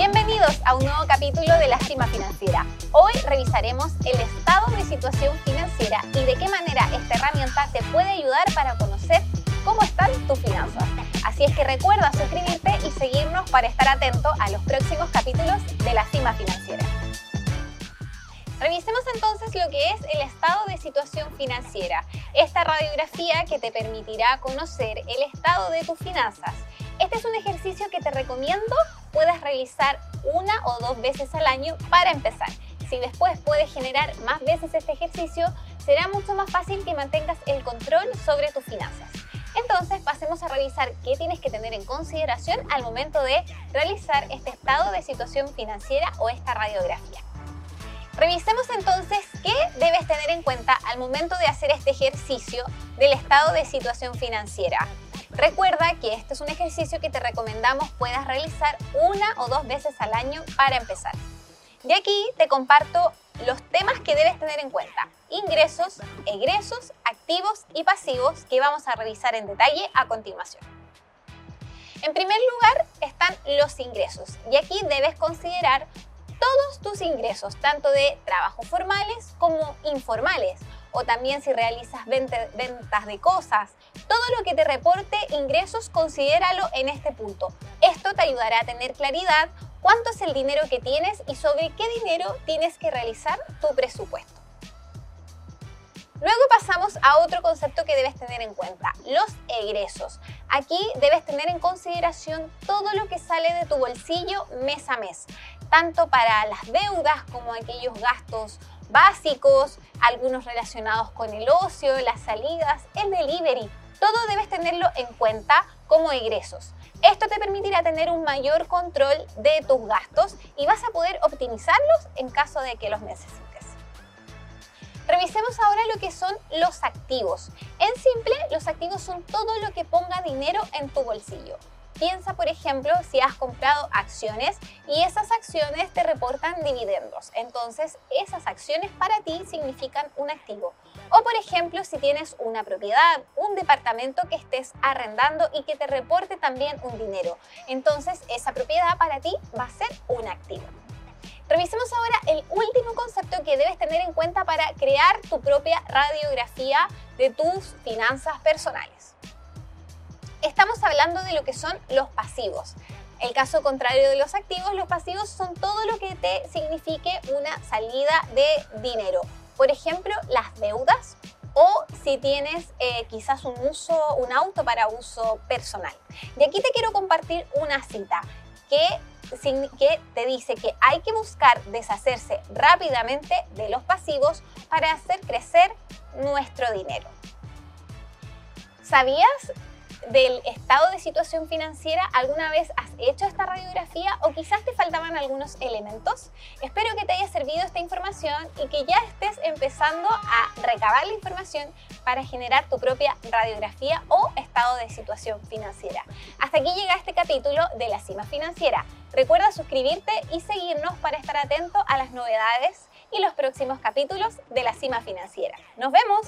Bienvenidos a un nuevo capítulo de La Cima Financiera. Hoy revisaremos el estado de situación financiera y de qué manera esta herramienta te puede ayudar para conocer cómo están tus finanzas. Así es que recuerda suscribirte y seguirnos para estar atento a los próximos capítulos de La Cima Financiera. Revisemos entonces lo que es el estado de situación financiera, esta radiografía que te permitirá conocer el estado de tus finanzas. Este es un ejercicio que te recomiendo puedas realizar una o dos veces al año para empezar. Si después puedes generar más veces este ejercicio, será mucho más fácil que mantengas el control sobre tus finanzas. Entonces pasemos a revisar qué tienes que tener en consideración al momento de realizar este estado de situación financiera o esta radiografía. Revisemos entonces qué debes tener en cuenta al momento de hacer este ejercicio del estado de situación financiera. Recuerda que este es un ejercicio que te recomendamos puedas realizar una o dos veces al año para empezar. De aquí te comparto los temas que debes tener en cuenta. Ingresos, egresos, activos y pasivos que vamos a revisar en detalle a continuación. En primer lugar están los ingresos y aquí debes considerar todos tus ingresos, tanto de trabajos formales como informales, o también si realizas ventas de cosas. Todo lo que te reporte ingresos, considéralo en este punto. Esto te ayudará a tener claridad cuánto es el dinero que tienes y sobre qué dinero tienes que realizar tu presupuesto. Luego pasamos a otro concepto que debes tener en cuenta, los egresos. Aquí debes tener en consideración todo lo que sale de tu bolsillo mes a mes, tanto para las deudas como aquellos gastos básicos, algunos relacionados con el ocio, las salidas, el delivery. Todo debes tenerlo en cuenta como egresos. Esto te permitirá tener un mayor control de tus gastos y vas a poder optimizarlos en caso de que los necesites. Revisemos ahora lo que son los activos. En simple, los activos son todo lo que ponga dinero en tu bolsillo. Piensa, por ejemplo, si has comprado acciones y esas acciones te reportan dividendos. Entonces, esas acciones para ti significan un activo. O, por ejemplo, si tienes una propiedad, un departamento que estés arrendando y que te reporte también un dinero. Entonces, esa propiedad para ti va a ser un activo. Revisemos ahora el último concepto que debes tener en cuenta para crear tu propia radiografía de tus finanzas personales. Estamos hablando de lo que son los pasivos. El caso contrario de los activos, los pasivos son todo lo que te signifique una salida de dinero. Por ejemplo, las deudas o si tienes eh, quizás un uso, un auto para uso personal. De aquí te quiero compartir una cita que que te dice que hay que buscar deshacerse rápidamente de los pasivos para hacer crecer nuestro dinero. ¿Sabías del estado de situación financiera, ¿alguna vez has hecho esta radiografía o quizás te faltaban algunos elementos? Espero que te haya servido esta información y que ya estés empezando a recabar la información para generar tu propia radiografía o estado de situación financiera. Hasta aquí llega este capítulo de la cima financiera. Recuerda suscribirte y seguirnos para estar atento a las novedades y los próximos capítulos de la cima financiera. ¡Nos vemos!